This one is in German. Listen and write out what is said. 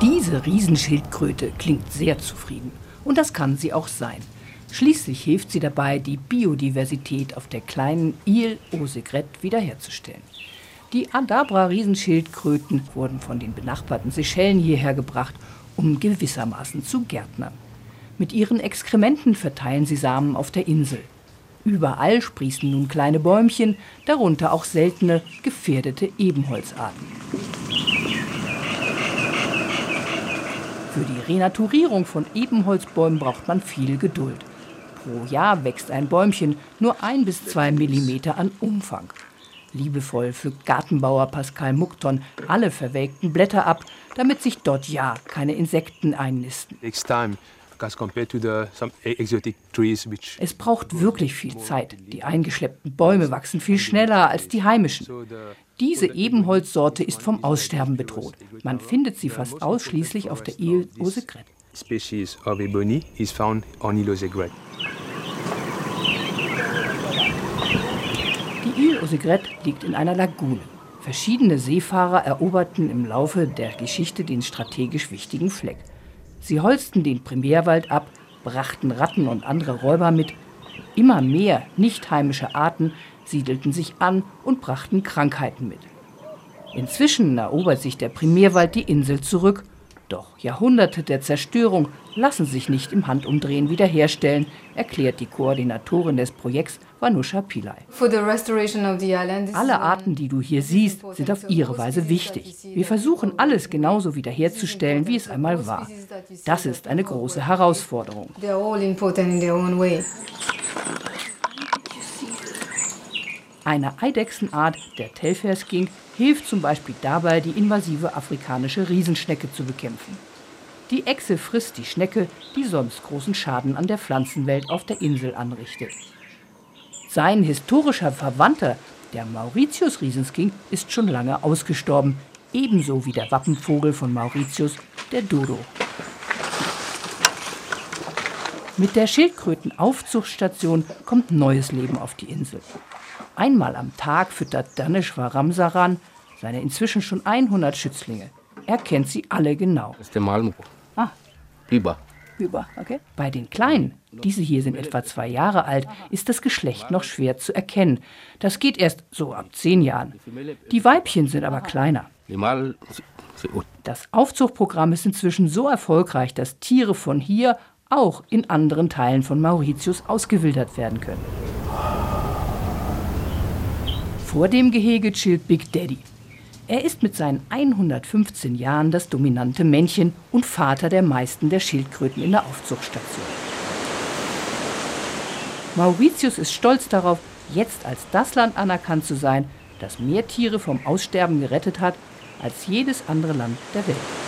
Diese Riesenschildkröte klingt sehr zufrieden. Und das kann sie auch sein. Schließlich hilft sie dabei, die Biodiversität auf der kleinen Ile aux Segrettes wiederherzustellen. Die Adabra-Riesenschildkröten wurden von den benachbarten Seychellen hierher gebracht, um gewissermaßen zu gärtnern. Mit ihren Exkrementen verteilen sie Samen auf der Insel. Überall sprießen nun kleine Bäumchen, darunter auch seltene, gefährdete Ebenholzarten. Für die Renaturierung von Ebenholzbäumen braucht man viel Geduld. Pro Jahr wächst ein Bäumchen nur ein bis zwei Millimeter an Umfang. Liebevoll pflückt Gartenbauer Pascal Muckton alle verwelkten Blätter ab, damit sich dort ja keine Insekten einnisten. Es braucht wirklich viel Zeit. Die eingeschleppten Bäume wachsen viel schneller als die heimischen. Diese Ebenholzsorte ist vom Aussterben bedroht. Man findet sie fast ausschließlich auf der Ile aux. Species of ebony is found on Ile aux Segrettes. Die Ile aux liegt in einer Lagune. Verschiedene Seefahrer eroberten im Laufe der Geschichte den strategisch wichtigen Fleck. Sie holzten den Primärwald ab, brachten Ratten und andere Räuber mit. Immer mehr nicht heimische Arten siedelten sich an und brachten Krankheiten mit. Inzwischen erobert sich der Primärwald die Insel zurück. Doch Jahrhunderte der Zerstörung lassen sich nicht im Handumdrehen wiederherstellen, erklärt die Koordinatorin des Projekts Vanusha Pillai. Alle Arten, die du hier siehst, sind auf ihre Weise wichtig. Wir versuchen alles genauso wiederherzustellen, wie es einmal war. Das ist eine große Herausforderung. Eine Eidechsenart, der Telferskink, hilft zum Beispiel dabei, die invasive afrikanische Riesenschnecke zu bekämpfen. Die Echse frisst die Schnecke, die sonst großen Schaden an der Pflanzenwelt auf der Insel anrichtet. Sein historischer Verwandter, der Mauritius-Riesenskink, ist schon lange ausgestorben, ebenso wie der Wappenvogel von Mauritius, der Dodo. Mit der Schildkrötenaufzuchtstation kommt neues Leben auf die Insel. Einmal am Tag füttert Daneshwar Ramsaran seine inzwischen schon 100 Schützlinge. Er kennt sie alle genau. Das ist der Malmo. Ah. Biber. Biber, okay. Bei den Kleinen, diese hier sind etwa zwei Jahre alt, ist das Geschlecht noch schwer zu erkennen. Das geht erst so ab zehn Jahren. Die Weibchen sind aber kleiner. Das Aufzuchtprogramm ist inzwischen so erfolgreich, dass Tiere von hier auch in anderen Teilen von Mauritius ausgewildert werden können. Vor dem Gehege chillt Big Daddy. Er ist mit seinen 115 Jahren das dominante Männchen und Vater der meisten der Schildkröten in der Aufzuchtstation. Mauritius ist stolz darauf, jetzt als das Land anerkannt zu sein, das mehr Tiere vom Aussterben gerettet hat als jedes andere Land der Welt.